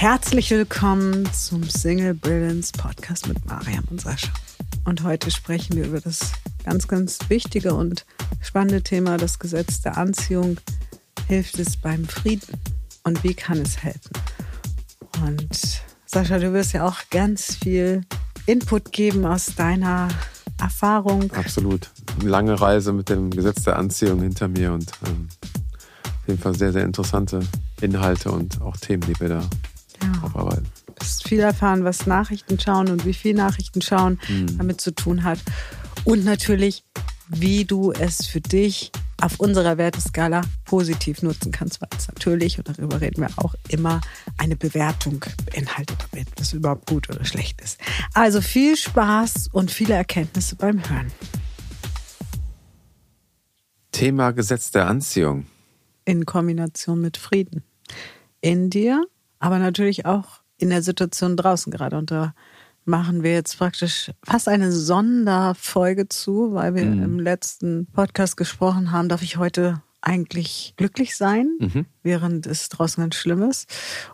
Herzlich willkommen zum Single Brilliance Podcast mit Mariam und Sascha. Und heute sprechen wir über das ganz, ganz wichtige und spannende Thema, das Gesetz der Anziehung. Hilft es beim Frieden? Und wie kann es helfen? Und Sascha, du wirst ja auch ganz viel Input geben aus deiner Erfahrung. Absolut. Eine lange Reise mit dem Gesetz der Anziehung hinter mir und ähm, auf jeden Fall sehr, sehr interessante Inhalte und auch Themen, die wir da ja. aufarbeiten. Du hast viel erfahren, was Nachrichten schauen und wie viel Nachrichten schauen hm. damit zu tun hat. Und natürlich, wie du es für dich auf unserer Werteskala positiv nutzen kannst, weil es natürlich, und darüber reden wir auch immer, eine Bewertung beinhaltet, ob das überhaupt gut oder schlecht ist. Also viel Spaß und viele Erkenntnisse beim Hören. Thema Gesetz der Anziehung. In Kombination mit Frieden. In dir, aber natürlich auch in der Situation draußen gerade. Und da machen wir jetzt praktisch fast eine Sonderfolge zu, weil wir mhm. im letzten Podcast gesprochen haben, darf ich heute eigentlich glücklich sein, mhm. während es draußen ganz schlimm ist.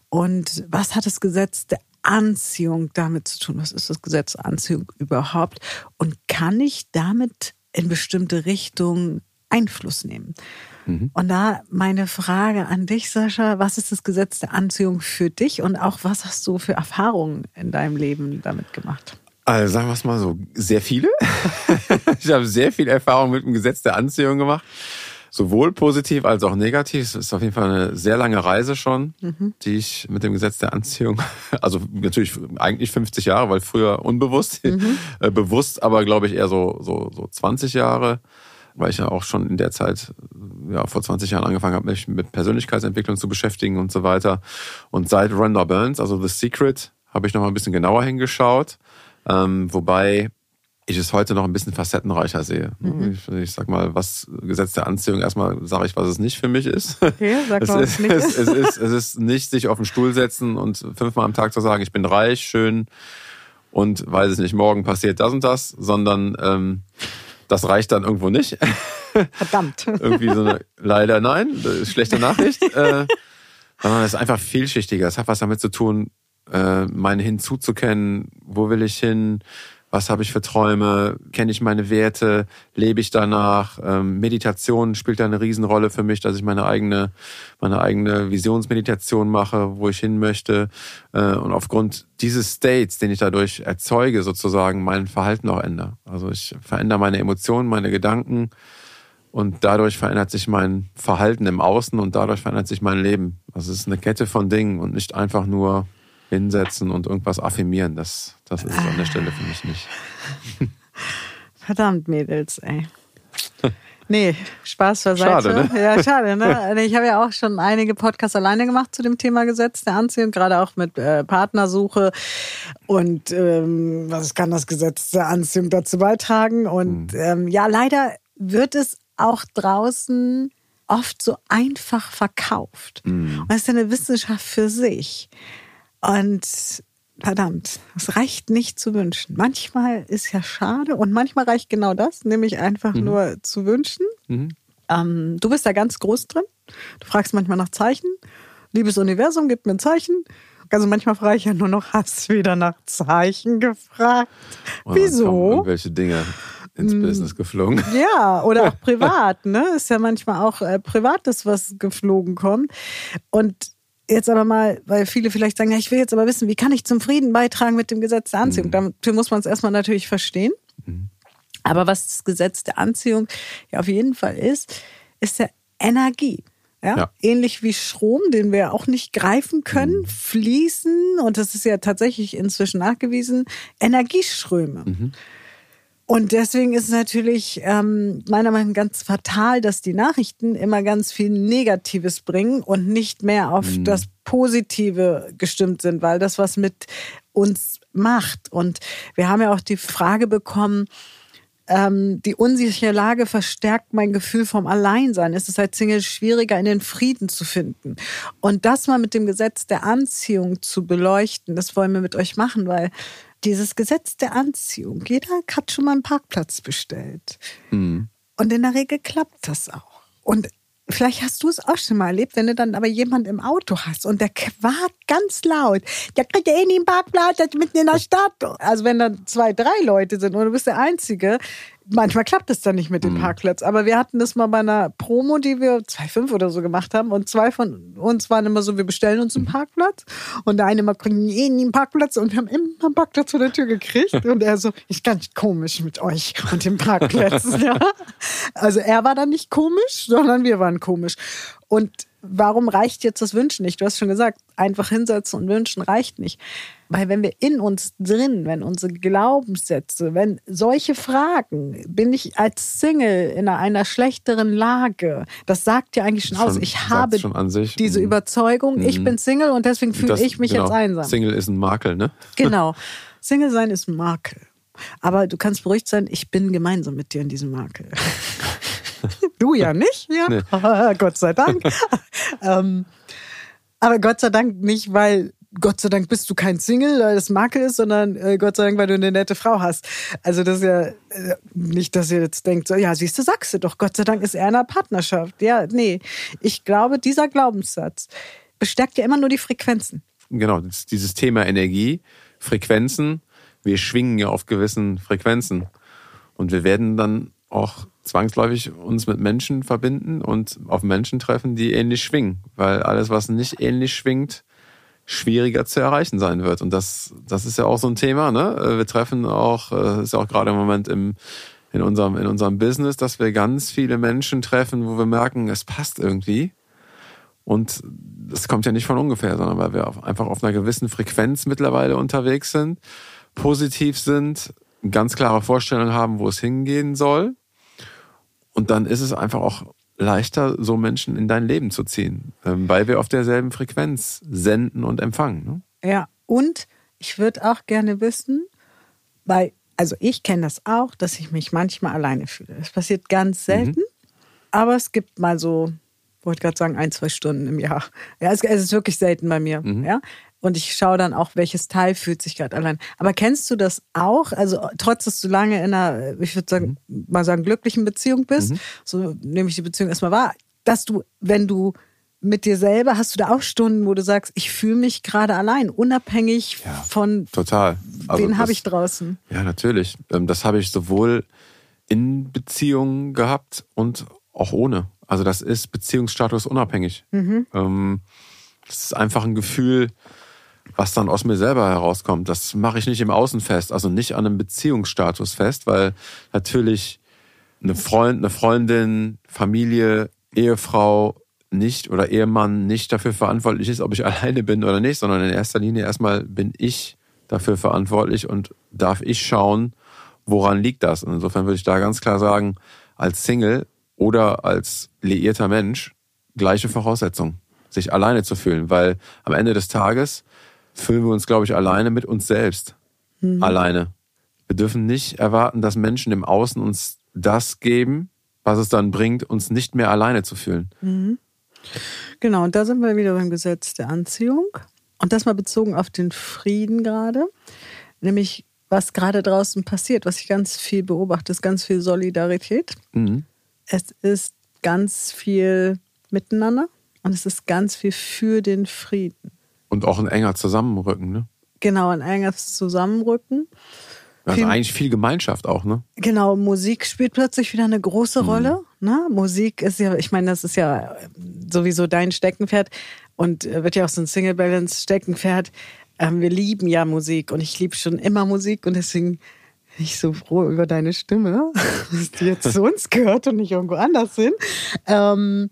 Und was hat das Gesetz der Anziehung damit zu tun? Was ist das Gesetz der Anziehung überhaupt? Und kann ich damit in bestimmte Richtungen Einfluss nehmen? Mhm. Und da meine Frage an dich, Sascha, was ist das Gesetz der Anziehung für dich und auch was hast du für Erfahrungen in deinem Leben damit gemacht? Also sagen wir es mal so, sehr viele. ich habe sehr viel Erfahrung mit dem Gesetz der Anziehung gemacht. Sowohl positiv als auch negativ. Es ist auf jeden Fall eine sehr lange Reise schon, mhm. die ich mit dem Gesetz der Anziehung, also natürlich eigentlich 50 Jahre, weil früher unbewusst, mhm. äh, bewusst, aber glaube ich eher so, so, so 20 Jahre weil ich ja auch schon in der Zeit, ja, vor 20 Jahren angefangen habe, mich mit Persönlichkeitsentwicklung zu beschäftigen und so weiter. Und seit Rhonda Burns, also The Secret, habe ich noch mal ein bisschen genauer hingeschaut. Ähm, wobei ich es heute noch ein bisschen facettenreicher sehe. Mhm. Ich, ich, sag mal, was Gesetz der Anziehung, erstmal sage ich, was es nicht für mich ist. Okay, sag es, mal, ist, nicht es, es, ist, es ist nicht sich auf den Stuhl setzen und fünfmal am Tag zu sagen, ich bin reich, schön und weiß es nicht, morgen passiert das und das, sondern ähm, das reicht dann irgendwo nicht. Verdammt. Irgendwie so eine, leider nein, schlechte Nachricht. äh, sondern es ist einfach vielschichtiger. Es hat was damit zu tun, äh, mein hinzuzukennen, wo will ich hin, was habe ich für Träume, kenne ich meine Werte, lebe ich danach. Ähm, Meditation spielt da eine Riesenrolle für mich, dass ich meine eigene, meine eigene Visionsmeditation mache, wo ich hin möchte. Äh, und aufgrund dieses States, den ich dadurch erzeuge, sozusagen mein Verhalten auch ändere. Also ich verändere meine Emotionen, meine Gedanken und dadurch verändert sich mein Verhalten im Außen und dadurch verändert sich mein Leben. Also es ist eine Kette von Dingen und nicht einfach nur hinsetzen und irgendwas affirmieren. Das, das ist es an der Stelle für mich nicht. Verdammt, Mädels, ey. Nee, Spaß beiseite. Schade, ne? Ja, schade, ne? Ich habe ja auch schon einige Podcasts alleine gemacht zu dem Thema Gesetz der Anziehung, gerade auch mit äh, Partnersuche und ähm, was kann das Gesetz der Anziehung dazu beitragen? Und mhm. ähm, ja, leider wird es auch draußen oft so einfach verkauft. Mhm. Und das ist eine Wissenschaft für sich. Und verdammt, es reicht nicht zu wünschen. Manchmal ist ja schade und manchmal reicht genau das, nämlich einfach mhm. nur zu wünschen. Mhm. Ähm, du bist da ganz groß drin. Du fragst manchmal nach Zeichen. Liebes Universum, gib mir ein Zeichen. Also manchmal frage ich ja nur noch, hast du wieder nach Zeichen gefragt? Und Wieso? Irgendwelche Dinge ins hm. Business geflogen. Ja, oder auch privat, ne? Ist ja manchmal auch äh, Privates, was geflogen kommt. Und jetzt aber mal, weil viele vielleicht sagen, ja, ich will jetzt aber wissen, wie kann ich zum Frieden beitragen mit dem Gesetz der Anziehung? Mhm. Dafür muss man es erstmal natürlich verstehen. Mhm. Aber was das Gesetz der Anziehung ja auf jeden Fall ist, ist der Energie. Ja? ja? Ähnlich wie Strom, den wir auch nicht greifen können, mhm. fließen, und das ist ja tatsächlich inzwischen nachgewiesen, Energieströme. Und deswegen ist es natürlich ähm, meiner Meinung nach ganz fatal, dass die Nachrichten immer ganz viel Negatives bringen und nicht mehr auf mhm. das Positive gestimmt sind, weil das was mit uns macht. Und wir haben ja auch die Frage bekommen, ähm, die unsichere Lage verstärkt mein Gefühl vom Alleinsein. Es ist als Single schwieriger, in den Frieden zu finden. Und das mal mit dem Gesetz der Anziehung zu beleuchten, das wollen wir mit euch machen, weil dieses Gesetz der Anziehung, jeder hat schon mal einen Parkplatz bestellt. Mhm. Und in der Regel klappt das auch. Und vielleicht hast du es auch schon mal erlebt, wenn du dann aber jemand im Auto hast und der quakt ganz laut. Der kriegt ja eh nie einen Parkplatz, der ist mitten in der Stadt. Also wenn dann zwei, drei Leute sind und du bist der Einzige, manchmal klappt es dann nicht mit dem mhm. Parkplatz. Aber wir hatten das mal bei einer Promo, die wir 2,5 oder so gemacht haben. Und zwei von uns waren immer so, wir bestellen uns einen mhm. Parkplatz. Und der eine mal eh nie einen Parkplatz. Und wir haben immer einen Parkplatz vor der Tür gekriegt. Und er so, ich kann nicht komisch mit euch und dem Parkplatz. ja. Also er war dann nicht komisch, sondern wir waren komisch. Und warum reicht jetzt das Wünschen nicht? Du hast schon gesagt, einfach hinsetzen und wünschen reicht nicht. Weil wenn wir in uns drin, wenn unsere Glaubenssätze, wenn solche Fragen, bin ich als Single in einer schlechteren Lage, das sagt ja eigentlich schon, schon aus. Ich habe diese mhm. Überzeugung, mhm. ich bin Single und deswegen fühle ich mich genau. jetzt einsam. Single ist ein Makel, ne? Genau. Single sein ist ein Makel. Aber du kannst beruhigt sein, ich bin gemeinsam mit dir in diesem Makel. du ja nicht, ja? Nee. Gott sei Dank. ähm, aber Gott sei Dank nicht, weil Gott sei Dank bist du kein Single, weil das Makel ist, sondern äh, Gott sei Dank, weil du eine nette Frau hast. Also das ist ja äh, nicht, dass ihr jetzt denkt, so, ja, siehst du, sagst du doch, Gott sei Dank ist er in einer Partnerschaft. Ja, nee. Ich glaube, dieser Glaubenssatz bestärkt ja immer nur die Frequenzen. Genau, dieses Thema Energie, Frequenzen, wir schwingen ja auf gewissen Frequenzen. Und wir werden dann auch zwangsläufig uns mit Menschen verbinden und auf Menschen treffen, die ähnlich schwingen. Weil alles, was nicht ähnlich schwingt, schwieriger zu erreichen sein wird. Und das, das ist ja auch so ein Thema. Ne? Äh, wir treffen auch, äh, ist ja auch gerade im Moment im, in, unserem, in unserem Business, dass wir ganz viele Menschen treffen, wo wir merken, es passt irgendwie. Und das kommt ja nicht von ungefähr, sondern weil wir einfach auf einer gewissen Frequenz mittlerweile unterwegs sind, positiv sind, ganz klare Vorstellung haben, wo es hingehen soll. Und dann ist es einfach auch leichter, so Menschen in dein Leben zu ziehen, ähm, weil wir auf derselben Frequenz senden und empfangen. Ne? Ja, und ich würde auch gerne wissen, weil, also ich kenne das auch, dass ich mich manchmal alleine fühle. Das passiert ganz mhm. selten, mhm. aber es gibt mal so, wollte gerade sagen, ein, zwei Stunden im Jahr. Ja, es, es ist wirklich selten bei mir. Mhm. Ja, und ich schaue dann auch, welches Teil fühlt sich gerade allein. Aber kennst du das auch? Also trotz, dass du lange in einer, ich würde sagen, mhm. mal sagen, glücklichen Beziehung bist, mhm. so nehme ich die Beziehung erstmal wahr, dass du, wenn du mit dir selber, hast du da auch Stunden, wo du sagst, ich fühle mich gerade allein, unabhängig ja, von total. Also wen habe ich draußen? Ja, natürlich. Ähm, das habe ich sowohl in Beziehungen gehabt und auch ohne. Also das ist Beziehungsstatus unabhängig. Mhm. Ähm, das ist einfach ein Gefühl, was dann aus mir selber herauskommt. Das mache ich nicht im Außen fest, also nicht an einem Beziehungsstatus fest, weil natürlich eine Freund, eine Freundin, Familie, Ehefrau nicht oder Ehemann nicht dafür verantwortlich ist, ob ich alleine bin oder nicht, sondern in erster Linie erstmal bin ich dafür verantwortlich und darf ich schauen, woran liegt das. Und insofern würde ich da ganz klar sagen, als Single oder als liierter Mensch gleiche Voraussetzung, sich alleine zu fühlen, weil am Ende des Tages fühlen wir uns, glaube ich, alleine mit uns selbst. Mhm. Alleine. Wir dürfen nicht erwarten, dass Menschen im Außen uns das geben, was es dann bringt, uns nicht mehr alleine zu fühlen. Mhm. Genau, und da sind wir wieder beim Gesetz der Anziehung. Und das mal bezogen auf den Frieden gerade. Nämlich, was gerade draußen passiert, was ich ganz viel beobachte, ist ganz viel Solidarität. Mhm. Es ist ganz viel Miteinander und es ist ganz viel für den Frieden. Und auch ein enger Zusammenrücken, ne? Genau, ein enges Zusammenrücken. Also viel, eigentlich viel Gemeinschaft auch, ne? Genau, Musik spielt plötzlich wieder eine große mhm. Rolle. Ne? Musik ist ja, ich meine, das ist ja sowieso dein Steckenpferd und wird ja auch so ein Single Balance Steckenpferd. Ähm, wir lieben ja Musik und ich liebe schon immer Musik und deswegen bin ich so froh über deine Stimme, dass die jetzt zu uns gehört und nicht irgendwo anders sind. Ähm,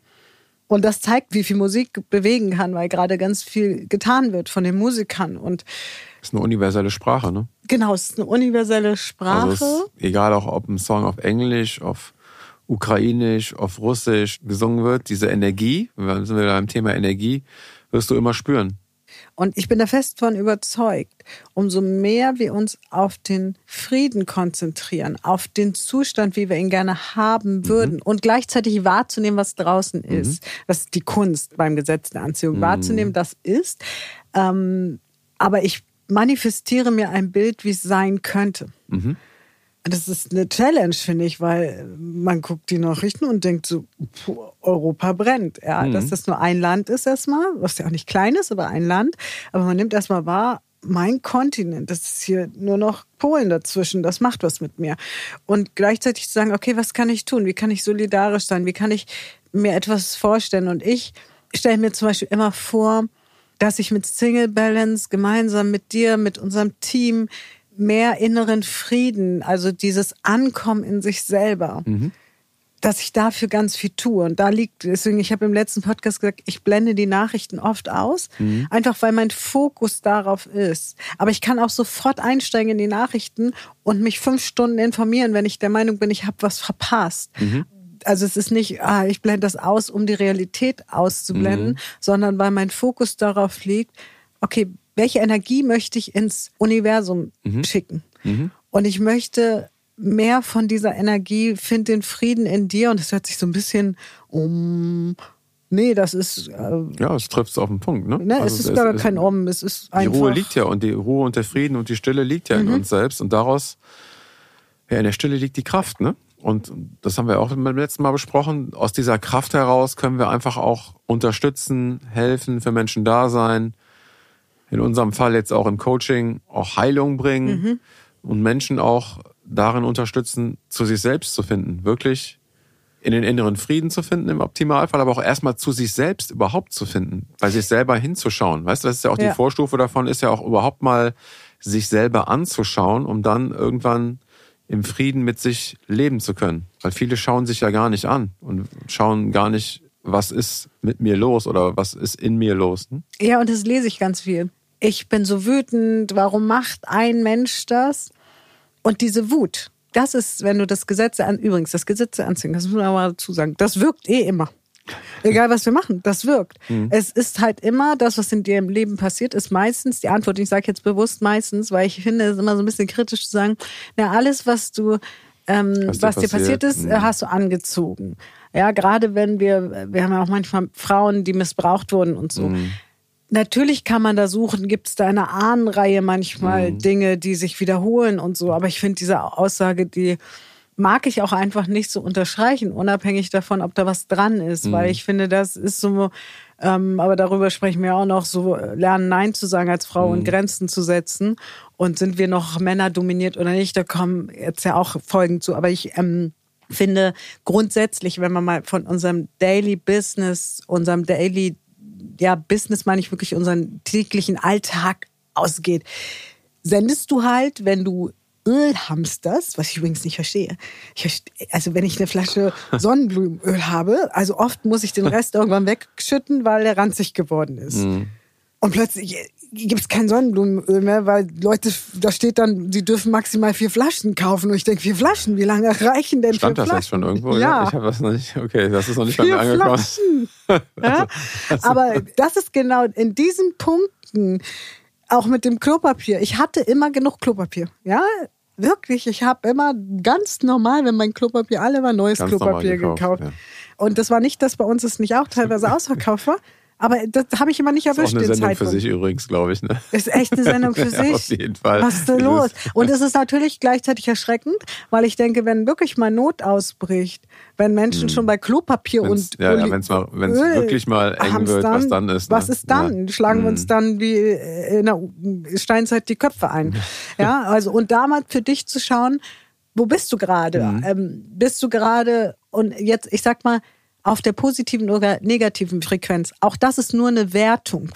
und das zeigt, wie viel Musik bewegen kann, weil gerade ganz viel getan wird von den Musikern. Und ist eine universelle Sprache, ne? Genau, es ist eine universelle Sprache. Also egal auch, ob ein Song auf Englisch, auf Ukrainisch, auf Russisch gesungen wird, diese Energie, wir sind wieder beim Thema Energie, wirst du immer spüren. Und ich bin da fest von überzeugt, umso mehr wir uns auf den Frieden konzentrieren, auf den Zustand, wie wir ihn gerne haben mhm. würden mhm. und gleichzeitig wahrzunehmen, was draußen mhm. ist. Das ist die Kunst beim Gesetz der Anziehung, mhm. wahrzunehmen, das ist. Ähm, aber ich manifestiere mir ein Bild, wie es sein könnte. Das ist eine Challenge, finde ich, weil man guckt die Nachrichten und denkt so, Europa brennt. Ja, mhm. dass das nur ein Land ist erstmal, was ja auch nicht klein ist, aber ein Land. Aber man nimmt erstmal wahr, mein Kontinent, das ist hier nur noch Polen dazwischen, das macht was mit mir. Und gleichzeitig zu sagen, okay, was kann ich tun? Wie kann ich solidarisch sein? Wie kann ich mir etwas vorstellen? Und ich stelle mir zum Beispiel immer vor, dass ich mit Single Balance gemeinsam mit dir, mit unserem Team mehr inneren Frieden, also dieses Ankommen in sich selber, mhm. dass ich dafür ganz viel tue. Und da liegt, deswegen, ich habe im letzten Podcast gesagt, ich blende die Nachrichten oft aus, mhm. einfach weil mein Fokus darauf ist. Aber ich kann auch sofort einsteigen in die Nachrichten und mich fünf Stunden informieren, wenn ich der Meinung bin, ich habe was verpasst. Mhm also es ist nicht, ah, ich blende das aus, um die Realität auszublenden, mhm. sondern weil mein Fokus darauf liegt, okay, welche Energie möchte ich ins Universum mhm. schicken? Mhm. Und ich möchte mehr von dieser Energie, find den Frieden in dir. Und es hört sich so ein bisschen um. Nee, das ist. Äh, ja, es trifft es auf den Punkt, ne? ne also es ist gar kein Um, es ist einfach. Die Ruhe liegt ja und die Ruhe und der Frieden und die Stille liegt ja in mhm. uns selbst. Und daraus, ja, in der Stille liegt die Kraft, ne? Und das haben wir auch beim letzten Mal besprochen. Aus dieser Kraft heraus können wir einfach auch unterstützen, helfen, für Menschen da sein, in unserem Fall jetzt auch im Coaching auch Heilung bringen mhm. und Menschen auch darin unterstützen, zu sich selbst zu finden, wirklich in den inneren Frieden zu finden im Optimalfall, aber auch erstmal zu sich selbst überhaupt zu finden, bei sich selber hinzuschauen. Weißt du, das ist ja auch ja. die Vorstufe davon, ist ja auch überhaupt mal sich selber anzuschauen, um dann irgendwann im Frieden mit sich leben zu können. Weil viele schauen sich ja gar nicht an und schauen gar nicht, was ist mit mir los oder was ist in mir los. Hm? Ja, und das lese ich ganz viel ich bin so wütend, warum macht ein Mensch das? Und diese Wut, das ist, wenn du das Gesetz an, übrigens, das Gesetz anziehen, das muss man aber dazu sagen, das wirkt eh immer. Egal was wir machen, das wirkt. Mhm. Es ist halt immer das, was in dir im Leben passiert, ist meistens die Antwort. Ich sage jetzt bewusst meistens, weil ich finde, es ist immer so ein bisschen kritisch zu sagen, na, alles, was du, ähm, was, was dir passiert, ist, mhm. hast du angezogen. Ja, gerade wenn wir, wir haben ja auch manchmal Frauen, die missbraucht wurden und so. Mhm Natürlich kann man da suchen, gibt es da eine Ahnenreihe manchmal mhm. Dinge, die sich wiederholen und so. Aber ich finde diese Aussage, die mag ich auch einfach nicht so unterstreichen, unabhängig davon, ob da was dran ist. Mhm. Weil ich finde, das ist so, ähm, aber darüber sprechen wir auch noch, so lernen Nein zu sagen als Frau mhm. und Grenzen zu setzen. Und sind wir noch Männer dominiert oder nicht, da kommen jetzt ja auch Folgen zu. Aber ich ähm, finde grundsätzlich, wenn man mal von unserem Daily Business, unserem Daily ja, Business meine ich wirklich unseren täglichen Alltag ausgeht, sendest du halt, wenn du Öl hamsterst, was ich übrigens nicht verstehe. Ich, also wenn ich eine Flasche Sonnenblumenöl habe, also oft muss ich den Rest irgendwann wegschütten, weil der ranzig geworden ist. Mhm. Und plötzlich gibt es kein Sonnenblumenöl mehr, weil Leute, da steht dann, sie dürfen maximal vier Flaschen kaufen. Und ich denke, vier Flaschen, wie lange reichen denn Stand vier Flaschen? Stand das jetzt schon irgendwo? Ja. Ich habe das noch nicht, okay, das ist noch nicht vier bei mir angekommen. Flaschen. ja? Also, Aber das ist genau in diesen Punkten, auch mit dem Klopapier. Ich hatte immer genug Klopapier. Ja, wirklich. Ich habe immer ganz normal, wenn mein Klopapier alle war, neues ganz Klopapier gekauft. gekauft. Ja. Und das war nicht, dass bei uns es nicht auch teilweise ausverkauft war. Aber das habe ich immer nicht erwischt. Das ist auch eine Sendung Zeitpunkt. für sich übrigens, glaube ich. Ne? Ist echt eine Sendung für sich. auf jeden Fall. Was ist da los? Und es ist natürlich gleichzeitig erschreckend, weil ich denke, wenn wirklich mal Not ausbricht, wenn Menschen hm. schon bei Klopapier wenn's, und ja, ja, wenn es wirklich mal eng wird, was dann ist. Ne? Was ist dann? Ja. Schlagen hm. wir uns hm. dann wie in der Steinzeit die Köpfe ein. ja, also und da mal für dich zu schauen, wo bist du gerade? Hm. Ähm, bist du gerade und jetzt, ich sag mal, auf der positiven oder negativen Frequenz. Auch das ist nur eine Wertung.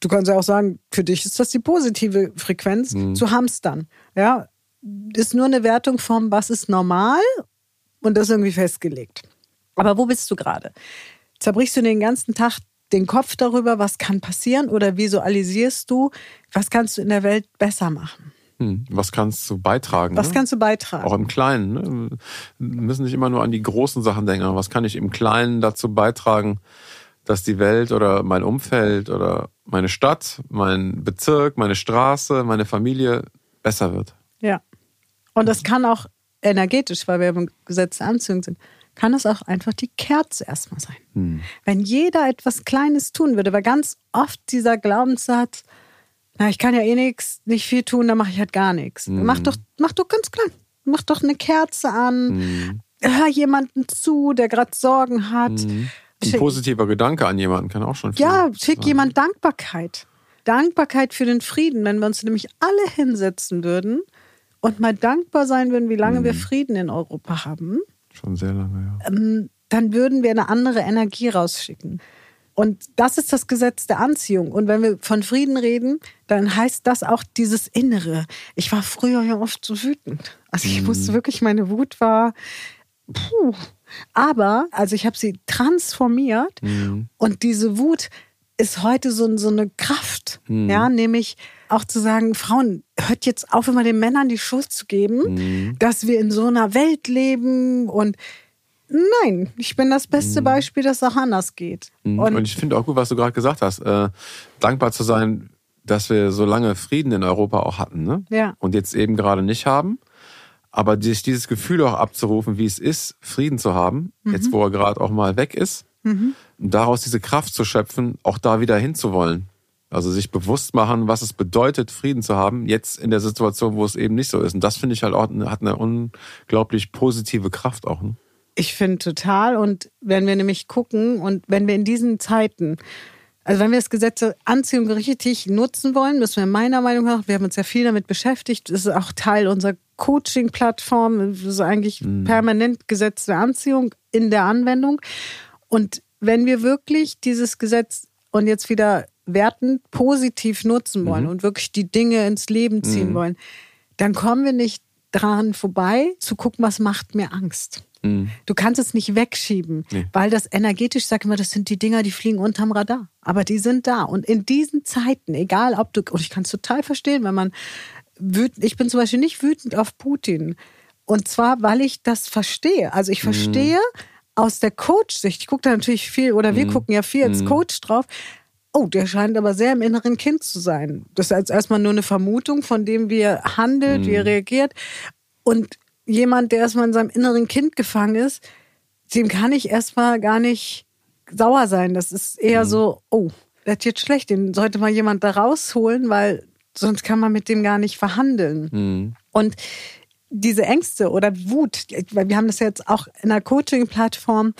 Du kannst ja auch sagen, für dich ist das die positive Frequenz mhm. zu hamstern. Ja, ist nur eine Wertung vom, was ist normal und das irgendwie festgelegt. Aber wo bist du gerade? Zerbrichst du den ganzen Tag den Kopf darüber, was kann passieren oder visualisierst du, was kannst du in der Welt besser machen? Hm, was kannst du beitragen? Was ne? kannst du beitragen? Auch im Kleinen. Ne? Wir müssen nicht immer nur an die großen Sachen denken. Was kann ich im Kleinen dazu beitragen, dass die Welt oder mein Umfeld oder meine Stadt, mein Bezirk, meine Straße, meine Familie besser wird? Ja. Und das kann auch energetisch, weil wir im Gesetz der Anziehung sind, kann es auch einfach die Kerze erstmal sein. Hm. Wenn jeder etwas Kleines tun würde, weil ganz oft dieser Glaubenssatz, na, ich kann ja eh nichts, nicht viel tun, dann mache ich halt gar nichts. Mhm. Mach doch, mach doch ganz klein. mach doch eine Kerze an, mhm. hör jemanden zu, der gerade Sorgen hat. Mhm. Ein positiver Gedanke an jemanden kann auch schon viel Ja, schick sein. jemand Dankbarkeit. Dankbarkeit für den Frieden. Wenn wir uns nämlich alle hinsetzen würden und mal dankbar sein würden, wie lange mhm. wir Frieden in Europa haben. Schon sehr lange, ja. Ähm, dann würden wir eine andere Energie rausschicken. Und das ist das Gesetz der Anziehung. Und wenn wir von Frieden reden, dann heißt das auch dieses Innere. Ich war früher ja oft so wütend. Also ich mhm. wusste wirklich, meine Wut war, puh. Aber, also ich habe sie transformiert mhm. und diese Wut ist heute so, so eine Kraft, mhm. ja, nämlich auch zu sagen, Frauen, hört jetzt auf, immer den Männern die Schuld zu geben, mhm. dass wir in so einer Welt leben und Nein, ich bin das beste mhm. Beispiel, dass es auch anders geht. Mhm. Und, und, ich finde auch gut, was du gerade gesagt hast. Äh, dankbar zu sein, dass wir so lange Frieden in Europa auch hatten. Ne? Ja. Und jetzt eben gerade nicht haben. Aber sich dieses Gefühl auch abzurufen, wie es ist, Frieden zu haben, mhm. jetzt wo er gerade auch mal weg ist, mhm. und daraus diese Kraft zu schöpfen, auch da wieder hinzuwollen. Also sich bewusst machen, was es bedeutet, Frieden zu haben, jetzt in der Situation, wo es eben nicht so ist. Und das finde ich halt auch, hat eine unglaublich positive Kraft auch. Ne? Ich finde total. Und wenn wir nämlich gucken und wenn wir in diesen Zeiten, also wenn wir das Gesetz zur Anziehung richtig nutzen wollen, müssen wir meiner Meinung nach, wir haben uns ja viel damit beschäftigt, das ist auch Teil unserer Coaching-Plattform, das ist eigentlich mhm. permanent Gesetz der Anziehung in der Anwendung. Und wenn wir wirklich dieses Gesetz und jetzt wieder wertend positiv nutzen wollen mhm. und wirklich die Dinge ins Leben ziehen mhm. wollen, dann kommen wir nicht dran vorbei, zu gucken, was macht mir Angst. Mhm. Du kannst es nicht wegschieben, nee. weil das energetisch, sag ich mal, das sind die Dinger, die fliegen unterm Radar. Aber die sind da. Und in diesen Zeiten, egal ob du, und ich kann es total verstehen, wenn man wütend, ich bin zum Beispiel nicht wütend auf Putin. Und zwar, weil ich das verstehe. Also ich mhm. verstehe mhm. aus der Coach-Sicht, ich gucke da natürlich viel, oder wir mhm. gucken ja viel als mhm. Coach drauf, oh, der scheint aber sehr im inneren Kind zu sein. Das ist erstmal nur eine Vermutung, von dem wie er handelt, wie er mhm. reagiert. Und jemand, der erstmal in seinem inneren Kind gefangen ist, dem kann ich erstmal gar nicht sauer sein. Das ist eher mhm. so, oh, das ist jetzt schlecht, den sollte mal jemand da rausholen, weil sonst kann man mit dem gar nicht verhandeln. Mhm. Und diese Ängste oder Wut, weil wir haben das jetzt auch in der Coaching-Plattform,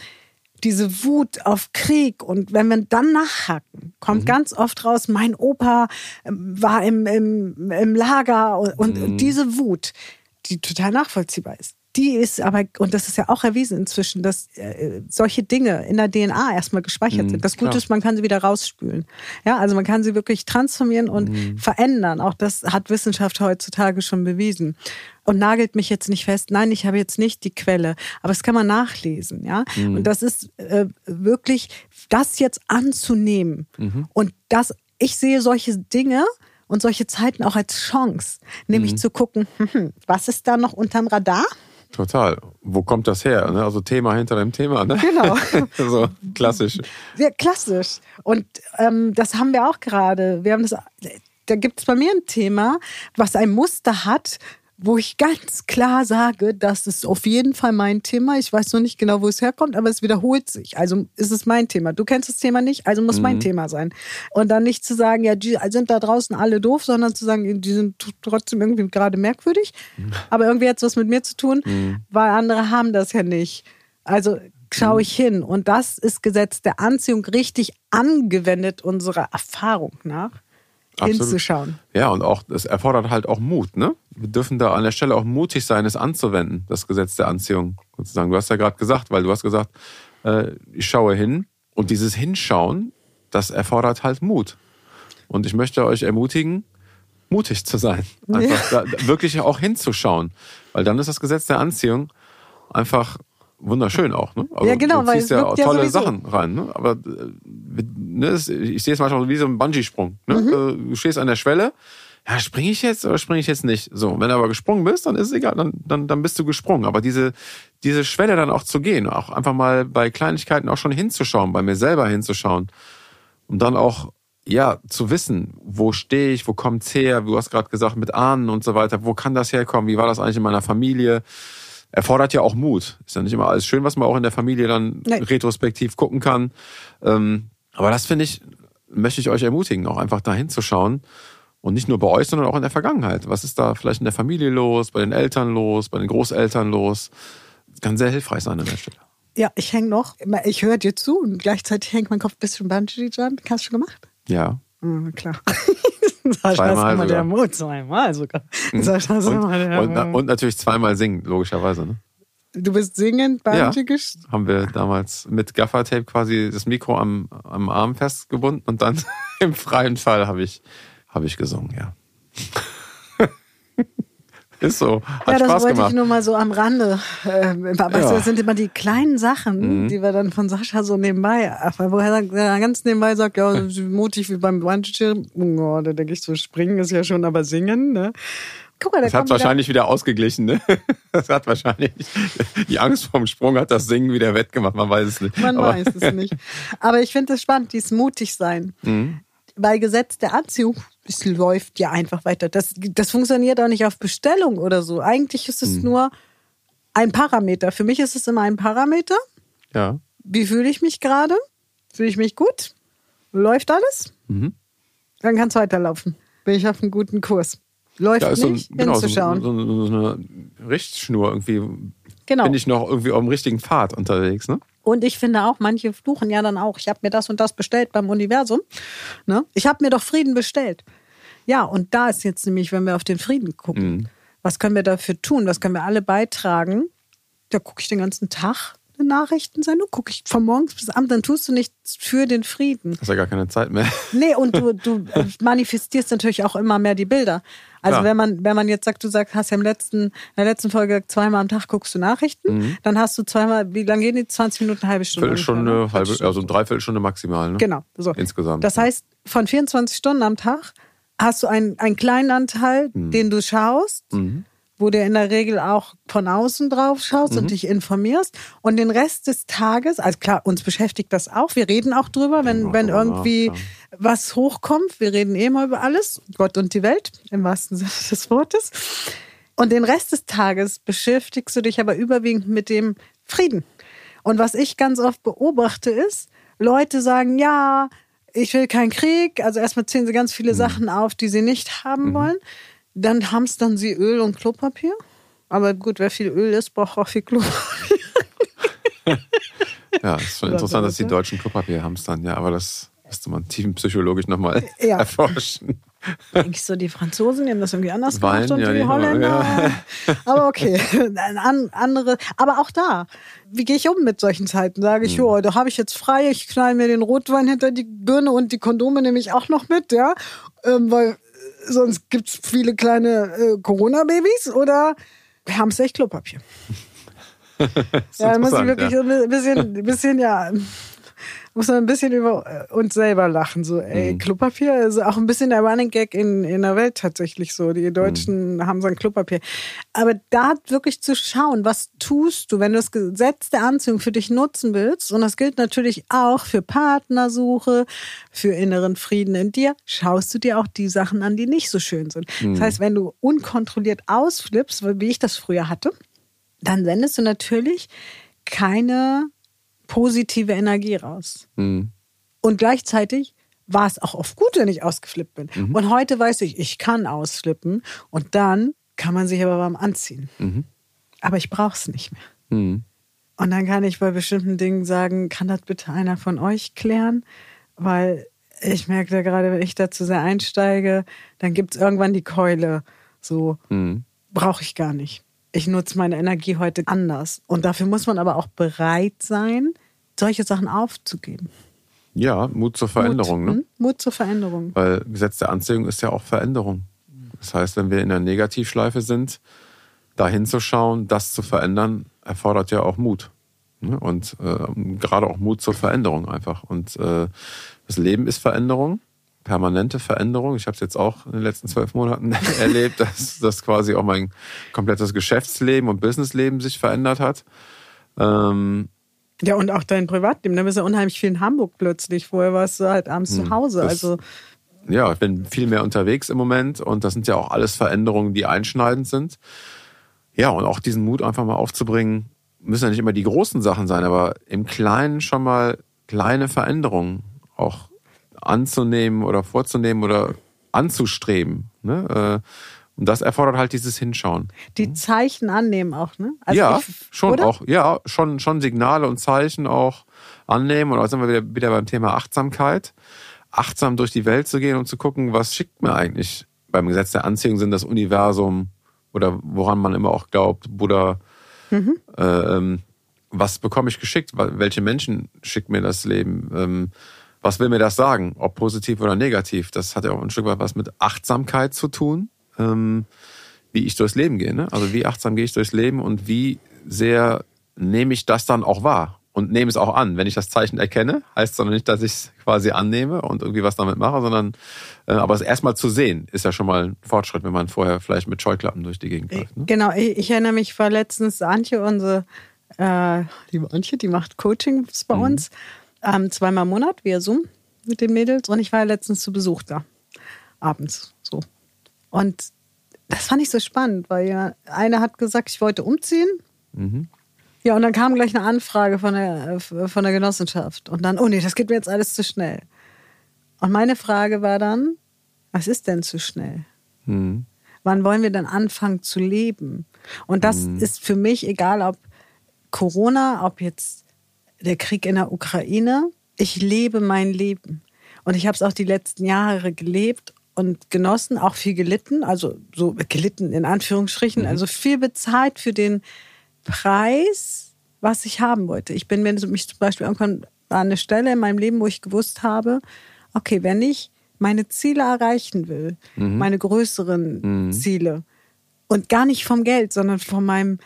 diese Wut auf Krieg und wenn wir dann nachhaken, kommt mhm. ganz oft raus, mein Opa ähm, war im, im, im Lager und, und diese Wut, die total nachvollziehbar ist. Die ist aber, und das ist ja auch erwiesen inzwischen, dass äh, solche Dinge in der DNA erstmal gespeichert mhm, sind. Das Gute ist, man kann sie wieder rausspülen. Ja, also man kann sie wirklich transformieren und mhm. verändern. Auch das hat Wissenschaft heutzutage schon bewiesen. Und nagelt mich jetzt nicht fest. Nein, ich habe jetzt nicht die Quelle, aber das kann man nachlesen. Ja, mhm. und das ist äh, wirklich, das jetzt anzunehmen mhm. und das ich sehe solche Dinge und solche Zeiten auch als Chance, nämlich mhm. zu gucken, was ist da noch unterm Radar? Total. Wo kommt das her? Ne? Also Thema hinter dem Thema. Ne? Genau. so klassisch. Sehr klassisch. Und ähm, das haben wir auch gerade. Wir haben das. Da gibt es bei mir ein Thema, was ein Muster hat, wo ich ganz klar sage, das ist auf jeden Fall mein Thema. Ich weiß noch nicht genau, wo es herkommt, aber es wiederholt sich. Also ist es mein Thema. Du kennst das Thema nicht, also muss mhm. mein Thema sein. Und dann nicht zu sagen, ja, die sind da draußen alle doof, sondern zu sagen, die sind trotzdem irgendwie gerade merkwürdig. Mhm. Aber irgendwie hat es was mit mir zu tun, mhm. weil andere haben das ja nicht. Also schaue ich hin. Und das ist Gesetz der Anziehung richtig angewendet unserer Erfahrung nach. Absolut. hinzuschauen. Ja, und auch, es erfordert halt auch Mut, ne? Wir dürfen da an der Stelle auch mutig sein, es anzuwenden, das Gesetz der Anziehung. Sozusagen. Du hast ja gerade gesagt, weil du hast gesagt, äh, ich schaue hin und dieses Hinschauen, das erfordert halt Mut. Und ich möchte euch ermutigen, mutig zu sein. Einfach ja. da, wirklich auch hinzuschauen. Weil dann ist das Gesetz der Anziehung einfach wunderschön auch. Ne? Also, ja, genau, du weil ja tolle ja Sachen rein. Ne? Aber äh, ne, ich sehe es manchmal wie so ein Bungee-Sprung. Ne? Mhm. Äh, du stehst an der Schwelle. Ja, springe ich jetzt oder springe ich jetzt nicht? So, wenn du aber gesprungen bist, dann ist es egal, dann, dann, dann bist du gesprungen. Aber diese, diese Schwelle dann auch zu gehen, auch einfach mal bei Kleinigkeiten auch schon hinzuschauen, bei mir selber hinzuschauen und dann auch ja, zu wissen, wo stehe ich, wo kommt's her, du hast gerade gesagt, mit Ahnen und so weiter, wo kann das herkommen, wie war das eigentlich in meiner Familie, erfordert ja auch Mut. Ist ja nicht immer alles schön, was man auch in der Familie dann Nein. retrospektiv gucken kann. Ähm, aber das finde ich, möchte ich euch ermutigen, auch einfach dahin zu schauen Und nicht nur bei euch, sondern auch in der Vergangenheit. Was ist da vielleicht in der Familie los, bei den Eltern los, bei den Großeltern los? Kann sehr hilfreich sein an der Stelle. Ja, ich hänge noch. Ich höre dir zu und gleichzeitig hängt mein Kopf ein bisschen Bungee Jump. Hast du schon gemacht? Ja. Mhm, klar. Zweimal immer der. Mut, zweimal sogar. Sascha, Und, immer der und, Mut. und natürlich zweimal singen, logischerweise. Ne? Du bist singend Ja. Bungee gest- Haben wir damals mit Gaffertape quasi das Mikro am, am Arm festgebunden und dann im freien Fall habe ich, habe ich gesungen, ja. Ist so. Hat ja, das Spaß wollte gemacht. ich nur mal so am Rande. Ähm, aber weißt Ja. du, das sind immer die kleinen Sachen, Mhm. die wir dann von Sascha so nebenbei, wo er ganz nebenbei sagt, ja, mutig wie beim Bungee, oh, da denke ich so, springen ist ja schon, aber singen, ne? Guck mal, da Das hat kommt wieder- wahrscheinlich wieder ausgeglichen, ne? Das hat wahrscheinlich, die Angst vorm Sprung hat das Singen wieder wettgemacht, man weiß es nicht. Man Aber- weiß es nicht. Aber ich finde es spannend, dieses mutig sein. Mhm. Bei Gesetz der Anziehung, es läuft ja einfach weiter. Das, das funktioniert auch nicht auf Bestellung oder so. Eigentlich ist Mhm. es nur ein Parameter. Für mich ist es immer ein Parameter. Ja. Wie fühle ich mich gerade? Fühle ich mich gut? Läuft alles? Mhm. Dann kann es weiterlaufen. Bin ich auf einem guten Kurs. Läuft ist so, nicht, genau, so, hinzuschauen. so, so eine Richtschnur irgendwie. Genau. Bin ich noch irgendwie auf dem richtigen Pfad unterwegs, ne? Und ich finde auch, manche fluchen ja dann auch. Ich habe mir das und das bestellt beim Universum. Ne? Ich habe mir doch Frieden bestellt. Ja, und da ist jetzt nämlich, wenn wir auf den Frieden gucken, was können wir dafür tun? Was können wir alle beitragen? Da gucke ich den ganzen Tag eine Nachrichtensendung, gucke ich von morgens bis abends, dann tust du nichts für den Frieden. Hast ja gar keine Zeit mehr. Nee, und du, du manifestierst natürlich auch immer mehr die Bilder. Also Klar. wenn man, wenn man jetzt sagt, du sagst, hast ja im letzten, in der letzten Folge zweimal am Tag guckst du Nachrichten, dann hast du zweimal, wie lange gehen die? 20 Minuten, eine halbe Stunde. ungefähr, Viertelstunde, ne? halbe, also Dreiviertelstunde maximal, ne? Genau. So. Insgesamt. Das heißt, von 24 Stunden am Tag hast du einen, einen kleinen Anteil, Mhm. den du schaust, wo du in der Regel auch von außen drauf schaust Mhm. und dich informierst. Und den Rest des Tages, also klar, uns beschäftigt das auch. Wir reden auch drüber, wenn, auch wenn irgendwie was hochkommt. Wir reden eh mal über alles. Gott und die Welt, im wahrsten Sinne des Wortes. Und den Rest des Tages beschäftigst du dich aber überwiegend mit dem Frieden. Und was ich ganz oft beobachte ist, Leute sagen, ja, ich will keinen Krieg. Also erstmal zählen sie ganz viele Mhm. Sachen auf, die sie nicht haben wollen. Dann hamstern sie Öl und Klopapier. Aber gut, wer viel Öl isst, braucht auch viel Klopapier. Ja, ist schon interessant, dass die so. Deutschen Klopapier hamstern. Ja, aber das müsste man tiefenpsychologisch nochmal Ja. erforschen. Eigentlich so, die Franzosen die haben das irgendwie anders Wein, gemacht und ja, die die Holländer. ja. Aber okay, an, andere. Aber auch da, wie gehe ich um mit solchen Zeiten? Sage Hm. ich, jo, da habe ich jetzt frei, ich knall mir den Rotwein hinter die Birne und die Kondome nehme ich auch noch mit, ja, ähm, weil äh, sonst gibt's viele kleine äh, Corona-Babys oder wir haben es echt Klopapier. Ja, da muss ich wirklich ja. ein bisschen, ein bisschen, ja, muss man ein bisschen über äh, uns selber lachen. So, ey, Mhm. Klopapier ist auch ein bisschen der Running Gag in, in der Welt tatsächlich so. Die Deutschen Mhm. haben so ein Klopapier. Aber da wirklich zu schauen, was tust du, wenn du das Gesetz der Anziehung für dich nutzen willst, und das gilt natürlich auch für Partnersuche, für inneren Frieden in dir, schaust du dir auch die Sachen an, die nicht so schön sind. Mhm. Das heißt, wenn du unkontrolliert ausflippst, wie ich das früher hatte, dann sendest du natürlich keine positive Energie raus. Hm. Und gleichzeitig war es auch oft gut, wenn ich ausgeflippt bin. Mhm. Und heute weiß ich, ich kann ausflippen und dann kann man sich aber beim Anziehen. Aber ich brauche es nicht mehr. Hm. Und dann kann ich bei bestimmten Dingen sagen, kann das bitte einer von euch klären? Weil ich merke da gerade, wenn ich da zu sehr einsteige, dann gibt es irgendwann die Keule. So Hm. brauche ich gar nicht. Ich nutze meine Energie heute anders. Und dafür muss man aber auch bereit sein, solche Sachen aufzugeben. Ja, Mut zur Veränderung, Mut, ne? hm? Mut zur Veränderung. Weil Gesetz der Anziehung ist ja auch Veränderung. Das heißt, wenn wir in der Negativschleife sind, da hinzuschauen, das zu verändern, erfordert ja auch Mut. Ne? Und äh, gerade auch Mut zur Veränderung einfach. Und äh, das Leben ist Veränderung, permanente Veränderung. Ich habe es jetzt auch in den letzten zwölf Monaten erlebt, dass, dass quasi auch mein komplettes Geschäftsleben und Businessleben sich verändert hat. Ähm, Ja, und auch dein Privatleben. Da bist du unheimlich viel in Hamburg plötzlich. Vorher warst du halt abends zu Hause. das- Also ja, ich bin viel mehr unterwegs im Moment und das sind ja auch alles Veränderungen, die einschneidend sind. Ja, und auch diesen Mut einfach mal aufzubringen, müssen ja nicht immer die großen Sachen sein, aber im Kleinen schon mal kleine Veränderungen auch anzunehmen oder vorzunehmen oder anzustreben. Ne? Äh, und das erfordert halt dieses Hinschauen. Die Zeichen annehmen auch, ne? Also ja, ich, schon oder? auch. Ja, schon, schon Signale und Zeichen auch annehmen. Und da sind wir wieder, wieder beim Thema Achtsamkeit. Achtsam durch die Welt zu gehen und zu gucken, was schickt mir eigentlich. Beim Gesetz der Anziehung sind das Universum oder woran man immer auch glaubt, Buddha, mhm. äh, ähm, was bekomme ich geschickt? Welche Menschen schickt mir das Leben? Ähm, was will mir das sagen? Ob positiv oder negativ? Das hat ja auch ein Stück weit was mit Achtsamkeit zu tun ähm, wie ich durchs Leben gehe. Ne? Also wie achtsam gehe ich durchs Leben und wie sehr nehme ich das dann auch wahr und nehme es auch an. Wenn ich das Zeichen erkenne, heißt es doch nicht, dass ich es quasi annehme und irgendwie was damit mache, sondern äh, aber es erstmal zu sehen, ist ja schon mal ein Fortschritt, wenn man vorher vielleicht mit Scheuklappen durch die Gegend läuft. Ne? Genau, ich, ich, erinnere mich, war letztens Antje, unsere äh, liebe Antje, die macht Coachings bei mhm. uns, ähm, zweimal im Monat via Zoom mit den Mädels und ich war letztens zu Besuch da, abends so. Und das fand ich so spannend, weil ja einer hat gesagt, ich wollte umziehen. Mhm. Ja, und dann kam gleich eine Anfrage von der, von der Genossenschaft. Und dann, oh nee, das geht mir jetzt alles zu schnell. Und meine Frage war dann, was ist denn zu schnell? Mhm. Wann wollen wir dann anfangen zu leben? Und das mhm. ist für mich egal, ob Corona, ob jetzt der Krieg in der Ukraine. Ich lebe mein Leben. Und ich habe es auch die letzten Jahre gelebt und genossen, auch viel gelitten, also so gelitten in Anführungsstrichen, mhm. also viel bezahlt für den Preis, was ich haben wollte. Ich bin mir mich zum Beispiel irgendwann an eine Stelle in meinem Leben, wo ich gewusst habe, okay, wenn ich meine Ziele erreichen will, mhm. meine größeren mhm. Ziele und gar nicht vom Geld, sondern von meinem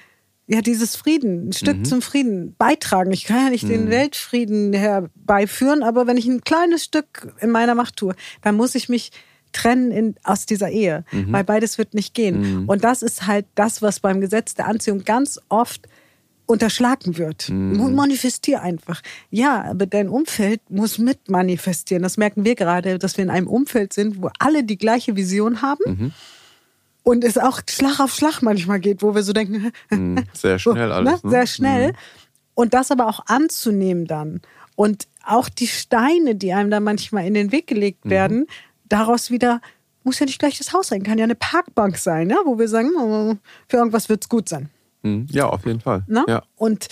ja, dieses Frieden, ein Stück mhm. zum Frieden beitragen. Ich kann ja nicht mhm. den Weltfrieden herbeiführen, aber wenn ich ein kleines Stück in meiner Macht tue, dann muss ich mich trennen in, aus dieser Ehe, mhm. weil beides wird nicht gehen. Mhm. Und das ist halt das, was beim Gesetz der Anziehung ganz oft unterschlagen wird. Mhm. Manifestier einfach. Ja, aber dein Umfeld muss mit manifestieren. Das merken wir gerade, dass wir in einem Umfeld sind, wo alle die gleiche Vision haben. Mhm. Und es auch Schlag auf Schlag manchmal geht, wo wir so denken, mhm. sehr schnell alles. Ne? Sehr schnell. Mhm. Und das aber auch anzunehmen dann. Und auch die Steine, die einem da manchmal in den Weg gelegt mhm. werden, daraus wieder, muss ja nicht gleich das Haus sein, kann ja eine Parkbank sein, ja, wo wir sagen, oh, für irgendwas wird es gut sein. Mhm. Ja, auf jeden Fall. Ja. Und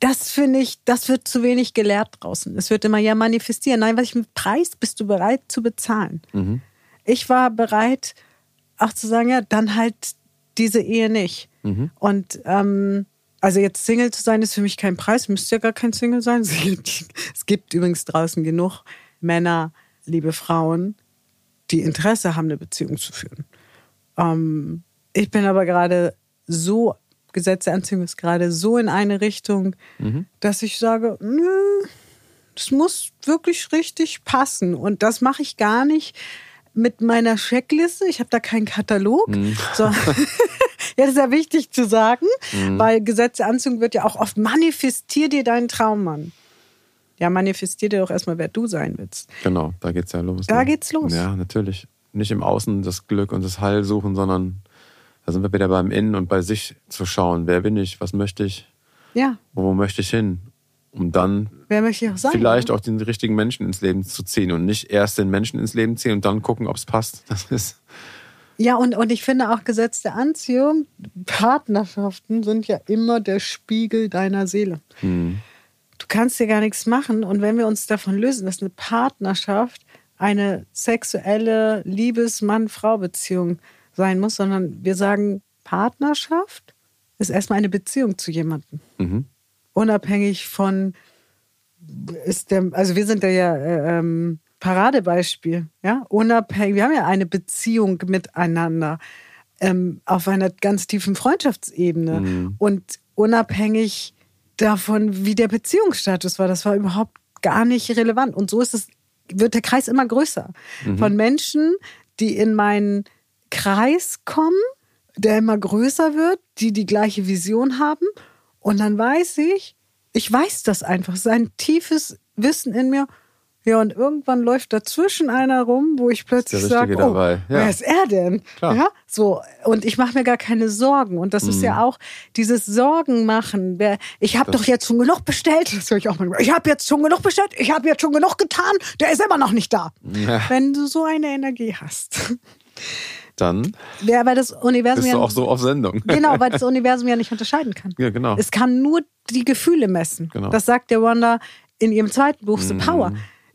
das finde ich, das wird zu wenig gelehrt draußen. Es wird immer ja manifestieren. Nein, welchen Preis bist du bereit zu bezahlen? Mhm. Ich war bereit, auch zu sagen, ja, dann halt diese Ehe nicht. Mhm. Und ähm, also jetzt Single zu sein, ist für mich kein Preis. Müsste ja gar kein Single sein. Es gibt übrigens draußen genug Männer, liebe Frauen, die Interesse haben, eine Beziehung zu führen. Ähm, ich bin aber gerade so, Gesetz der Anziehung ist gerade so in eine Richtung, mhm. dass ich sage, nö, das muss wirklich richtig passen. Und das mache ich gar nicht mit meiner Checkliste. Ich habe da keinen Katalog. Mhm. So. ja, das ist ja wichtig zu sagen, mhm. weil Gesetz der Anziehung wird ja auch oft manifestier dir deinen Traummann ja, manifestier dir doch erstmal, wer du sein willst. Genau, da geht's ja los. Da ne? geht's los. Ja, natürlich. Nicht im Außen das Glück und das Heil suchen, sondern da sind wir wieder beim Innen und bei sich zu schauen, wer bin ich, was möchte ich, ja. wo möchte ich hin, um dann wer möchte ich auch sein, vielleicht ne? auch den richtigen Menschen ins Leben zu ziehen und nicht erst den Menschen ins Leben ziehen und dann gucken, ob es passt. Das ist ja, und, und ich finde auch Gesetz der Anziehung, Partnerschaften sind ja immer der Spiegel deiner Seele. Hm du kannst dir gar nichts machen. Und wenn wir uns davon lösen, dass eine Partnerschaft eine sexuelle Liebes-Mann-Frau-Beziehung sein muss, sondern wir sagen, Partnerschaft ist erstmal eine Beziehung zu jemandem. Mhm. Unabhängig von, ist der, also wir sind da ja äh, ähm, Paradebeispiel, ja, unabhängig, wir haben ja eine Beziehung miteinander ähm, auf einer ganz tiefen Freundschaftsebene mhm. und unabhängig davon, wie der Beziehungsstatus war. Das war überhaupt gar nicht relevant. Und so ist es, wird der Kreis immer größer. Mhm. Von Menschen, die in meinen Kreis kommen, der immer größer wird, die die gleiche Vision haben. Und dann weiß ich, ich weiß das einfach, sein tiefes Wissen in mir, Ja, und irgendwann läuft dazwischen einer rum, wo ich plötzlich sage, oh. Ja. wer ist er denn? Klar. Ja, so. Und ich mache mir gar keine Sorgen. Und das ist ja auch dieses Sorgen machen. Ich habe doch jetzt schon genug bestellt. Das höre ich auch manchmal. Ich habe jetzt schon genug bestellt. Ich habe jetzt schon genug getan. Der ist immer noch nicht da. Ja. Wenn du so eine Energie hast. Dann Wer, weil das Universum bist ja du auch so auf Sendung. Genau, weil das Universum ja nicht unterscheiden kann. Ja, genau. Es kann nur die Gefühle messen. Genau. Das sagt der Wanda in ihrem zweiten Buch, The Power.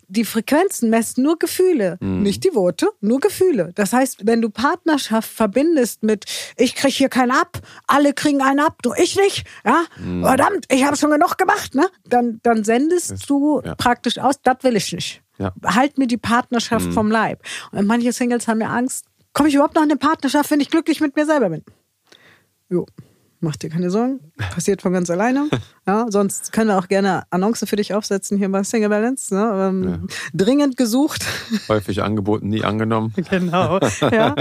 Die Frequenzen messen nur Gefühle, nicht die Worte, nur Gefühle. Das heißt, wenn du Partnerschaft verbindest mit ich krieg hier keinen ab, alle kriegen einen ab, du ich nicht, ja, verdammt, ich habe schon genug gemacht, ne? Dann, dann sendest du ja. praktisch aus, das will ich nicht. Ja. Halt mir die Partnerschaft vom Leib. Und manche Singles haben ja Angst, komme ich überhaupt noch in eine Partnerschaft, wenn ich glücklich mit mir selber bin? Jo, mach dir keine Sorgen. Passiert von ganz alleine. Ja, sonst können wir auch gerne Annonce für dich aufsetzen hier bei Single Balance. Ne? Ähm, Dringend gesucht. Häufig angeboten, nie angenommen. genau. Ja.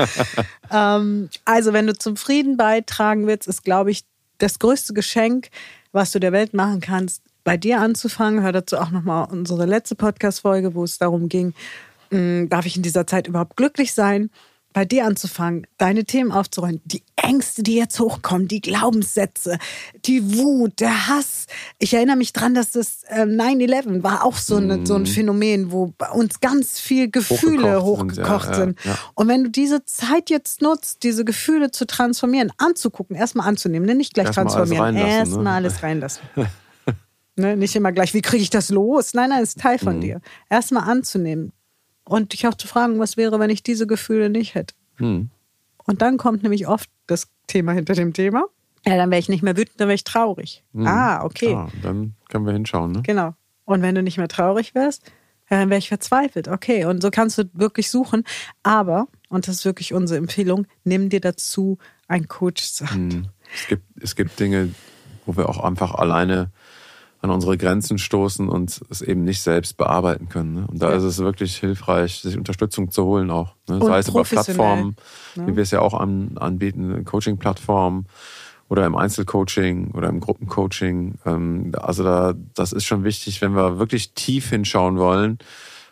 ähm, also, wenn du zum Frieden beitragen willst, ist, glaube ich, das größte Geschenk, was du der Welt machen kannst, bei dir anzufangen. Hör dazu auch nochmal unsere letzte Podcast-Folge, wo es darum ging, mh, darf ich in dieser Zeit überhaupt glücklich sein? Bei dir anzufangen, deine Themen aufzuräumen, die Ängste, die jetzt hochkommen, die Glaubenssätze, die Wut, der Hass. Ich erinnere mich dran, dass das äh, 9-11 war auch so, eine, so ein Phänomen, wo bei uns ganz viel Gefühle Hochgekocht hochgekocht sind, ja, ja, ja. Und wenn du diese Zeit jetzt nutzt, diese Gefühle zu transformieren, anzugucken, erstmal anzunehmen, ne? nicht gleich Erstmal transformieren, reinlassen, erstmal ne? alles reinlassen. ne? Nicht immer gleich, wie kriege ich das los? Nein, nein, ist Teil Mhm. von dir. Erstmal anzunehmen und dich auch zu fragen, was wäre, wenn ich diese Gefühle nicht hätte. Hm. Und dann kommt nämlich oft das Thema hinter dem Thema. Ja, dann wäre ich nicht mehr wütend, dann wäre ich traurig. Ah, okay. Ah, dann können wir hinschauen. Ne? Genau. Und wenn du nicht mehr traurig wärst, dann wäre ich verzweifelt. Okay, und so kannst du wirklich suchen. Aber, und das ist wirklich unsere Empfehlung, nimm dir dazu einen Coach zur Hand. Hm. Es gibt, es gibt Dinge, wo wir auch einfach alleine an unsere Grenzen stoßen und es eben nicht selbst bearbeiten können. Ne? Und da Ja. ist es wirklich hilfreich, sich Unterstützung zu holen auch. Ne? Sei es über Plattformen, ne? wie wir es ja auch an, anbieten, Coaching-Plattformen oder im Einzelcoaching oder im Gruppencoaching. Ähm, also da, das ist schon wichtig, wenn wir wirklich tief hinschauen wollen,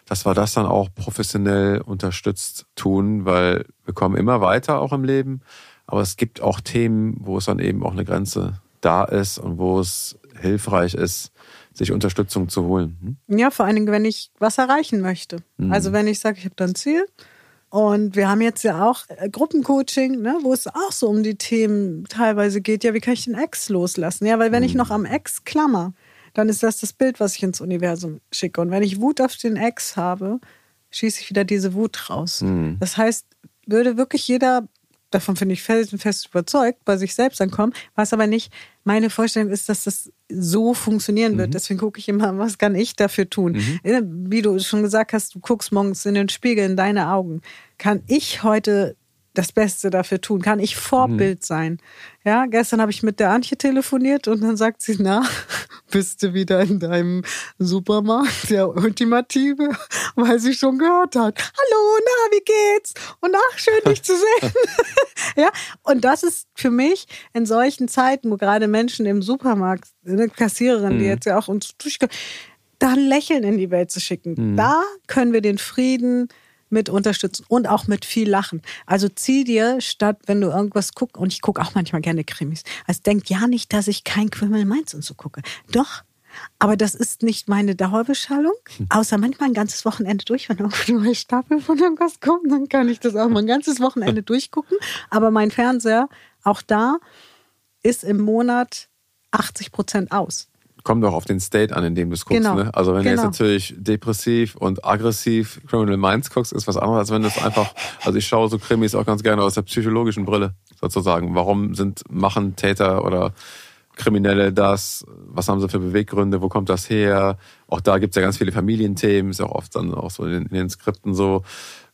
dass wir das dann auch professionell unterstützt tun, weil wir kommen immer weiter auch im Leben. Aber es gibt auch Themen, wo es dann eben auch eine Grenze da ist und wo es hilfreich ist, sich Unterstützung zu holen. Hm? Ja, vor allen Dingen, wenn ich was erreichen möchte. Also wenn ich sage, ich habe da ein Ziel. Und wir haben jetzt ja auch äh, Gruppencoaching, ne, wo es auch so um die Themen teilweise geht. Ja, wie kann ich den Ex loslassen? Ja, weil wenn ich noch am Ex klammer, dann ist das das Bild, was ich ins Universum schicke. Und wenn ich Wut auf den Ex habe, schieße ich wieder diese Wut raus. Das heißt, würde wirklich jeder, davon finde ich felsenfest überzeugt, bei sich selbst ankommen, was aber nicht meine Vorstellung ist, dass das so funktionieren wird. Deswegen gucke ich immer, was kann ich dafür tun? Äh, Wie du schon gesagt hast, du guckst morgens in den Spiegel in deine Augen. Kann ich heute das Beste dafür tun? Kann ich Vorbild sein? Ja, gestern habe ich mit der Antje telefoniert und dann sagt sie, na, bist du wieder in deinem Supermarkt, der Ultimative, weil sie schon gehört hat. Hallo, na, wie geht's? Und ach, schön, dich zu sehen. ja, und das ist für mich in solchen Zeiten, wo gerade Menschen im Supermarkt, eine Kassiererin, die jetzt ja auch uns durchkommt, da ein Lächeln in die Welt zu schicken. Da können wir den Frieden mit unterstützen und auch mit viel Lachen. Also zieh dir statt, wenn du irgendwas guckst, und ich gucke auch manchmal gerne Krimis, also denk ja nicht, dass ich kein Criminal Minds und so gucke. Doch, aber das ist nicht meine Dauerbeschallung, außer manchmal ein ganzes Wochenende durch, wenn irgendwo eine neue Staffel von irgendwas kommt, dann kann ich das auch mal ein ganzes Wochenende durchgucken. Aber mein Fernseher, auch da, ist im Monat 80 Prozent aus. Kommt doch auf den State an, in dem du es guckst. Genau. Ne? Also wenn du Genau. jetzt natürlich depressiv und aggressiv Criminal Minds guckst, ist was anderes, als wenn du es einfach, also ich schaue so Krimis auch ganz gerne aus der psychologischen Brille sozusagen. Warum sind, machen Täter oder Kriminelle das? Was haben sie für Beweggründe? Wo kommt das her? Auch da gibt's ja ganz viele Familienthemen, ist ja auch oft dann auch so in, in den Skripten so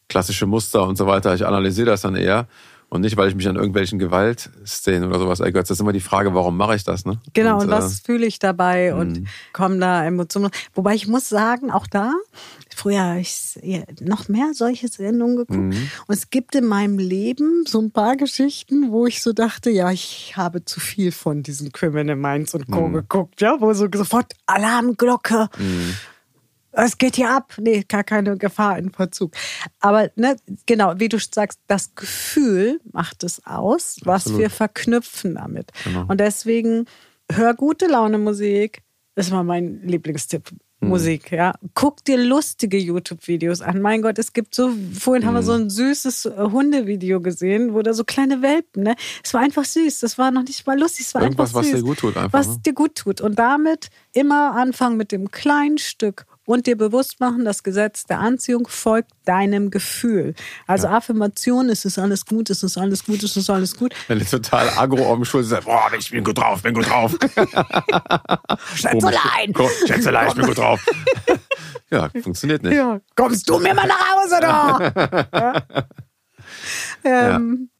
klassische Muster und so weiter. Ich analysiere das dann eher. Und nicht, weil ich mich an irgendwelchen Gewaltszenen oder sowas ergötze. Das ist immer die Frage, warum mache ich das? Ne? Genau, und, und was fühle ich dabei Mhm. und kommen da Emotionen. Wobei ich muss sagen, auch da, früher habe ich noch mehr solche Sendungen geguckt. Mhm. Und es gibt in meinem Leben so ein paar Geschichten, wo ich so dachte, ja, ich habe zu viel von diesen Criminal Minds und Mhm. Co. geguckt, ja, wo so sofort Alarmglocke. Es geht hier ab. Nee, gar keine Gefahr in Verzug. Aber ne, genau, wie du sagst, das Gefühl macht es aus, was Absolut. wir verknüpfen damit. Genau. Und deswegen hör gute Laune Musik. Das war mein Lieblingstipp. Hm. Musik, ja. Guck dir lustige YouTube-Videos an. Mein Gott, es gibt so, vorhin haben wir Hm. so ein süßes äh, Hundevideo gesehen, wo da so kleine Welpen, ne? Es war einfach süß. Das war noch nicht mal lustig. Es war Irgendwas, einfach was süß dir gut tut einfach, Was ne? dir gut tut. Und damit immer anfangen mit dem kleinen Stück und dir bewusst machen, das Gesetz der Anziehung folgt deinem Gefühl. Also Affirmation, es ist alles gut, es ist alles gut, es ist alles gut. Wenn du total aggro auf dem Schulter sagst, boah, ich bin gut drauf, bin gut drauf. Schätzelein! Komm, Schätzelein, ich bin gut drauf. ja, funktioniert nicht. Ja, kommst du mir mal nach Hause da? ja. ähm,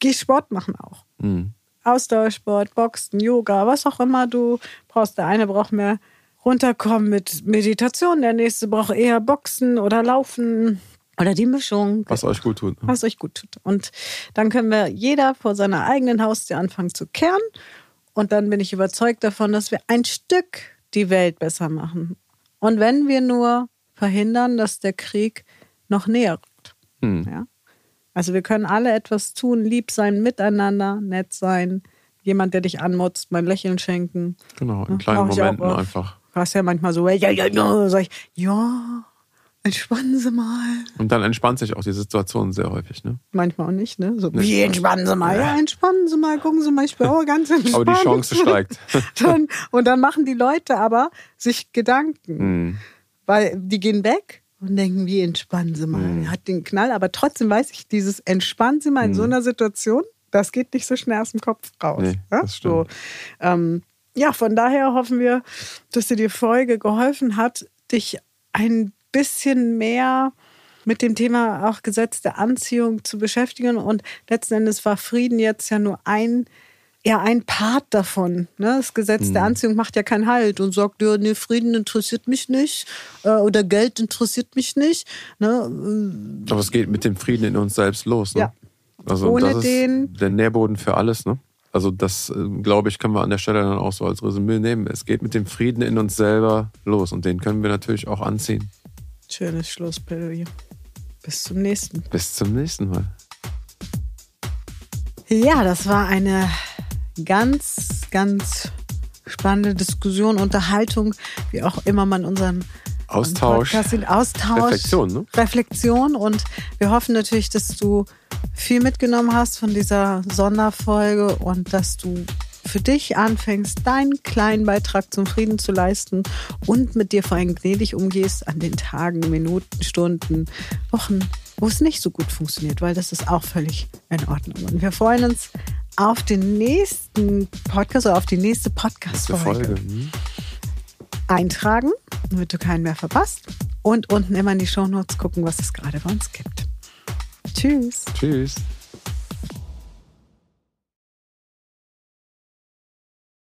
Geh Sport machen auch. Mhm. Ausdauersport, Boxen, Yoga, was auch immer du brauchst. Der eine braucht mehr runterkommen mit Meditation, der nächste braucht eher Boxen oder Laufen oder die Mischung. Was euch gut tut. ne? was euch gut tut. Und dann können wir jeder vor seiner eigenen Haustür anfangen zu kehren. Und dann bin ich überzeugt davon, dass wir ein Stück die Welt besser machen. Und wenn wir nur verhindern, dass der Krieg noch näher rückt. Hm. Ja? Also wir können alle etwas tun, lieb sein, miteinander, nett sein, jemand, der dich anmotzt, mein Lächeln schenken. Genau, in Ja, kleinen Momenten einfach. Du hast ja manchmal so, ja, ja, ja, sag ich, ja, entspannen Sie mal. Und dann entspannt sich auch die Situation sehr häufig. Ne? Manchmal auch nicht, ne? So, Nee. wie entspannen Sie mal? Ja, entspannen Sie mal, gucken Sie mal, ich bin auch ganz entspannt. Aber die Chance steigt. dann, und dann machen die Leute aber sich Gedanken, Hm. weil die gehen weg und denken, wie entspannen Sie mal? Hm. Er Hat den Knall, aber trotzdem weiß ich, dieses entspannen Sie mal in so einer Situation, das geht nicht so schnell aus dem Kopf raus. Nee, ja? das stimmt. So, ähm, ja, von daher hoffen wir, dass dir die Folge geholfen hat, dich ein bisschen mehr mit dem Thema auch Gesetz der Anziehung zu beschäftigen. Und letzten Endes war Frieden jetzt ja nur ein, ja, ein Part davon. Ne? Das Gesetz Mhm. der Anziehung macht ja keinen Halt und sagt, ja, nee, Frieden interessiert mich nicht äh, oder Geld interessiert mich nicht. Ne? Aber es geht mit dem Frieden in uns selbst los. Ne? Ja. Also Ohne das ist den- der Nährboden für alles. Ne? Also das, äh, glaube ich, können wir an der Stelle dann auch so als Resümee nehmen. Es geht mit dem Frieden in uns selber los und den können wir natürlich auch anziehen. Schönes Schlussplädoyer. Bis zum nächsten. Bis zum nächsten Mal. Ja, das war eine ganz, ganz spannende Diskussion, Unterhaltung, wie auch immer man unseren Austausch. Austausch, Reflexion, ne? Reflexion und wir hoffen natürlich, dass du viel mitgenommen hast von dieser Sonderfolge und dass du für dich anfängst, deinen kleinen Beitrag zum Frieden zu leisten und mit dir vor allem gnädig umgehst an den Tagen, Minuten, Stunden, Wochen, wo es nicht so gut funktioniert, weil das ist auch völlig in Ordnung. Und wir freuen uns auf den nächsten Podcast oder auf die nächste Podcast-Folge Folge. Hm? eintragen, damit du keinen mehr verpasst. Und unten immer in die Shownotes gucken, was es gerade bei uns gibt. Tschüss. Tschüss.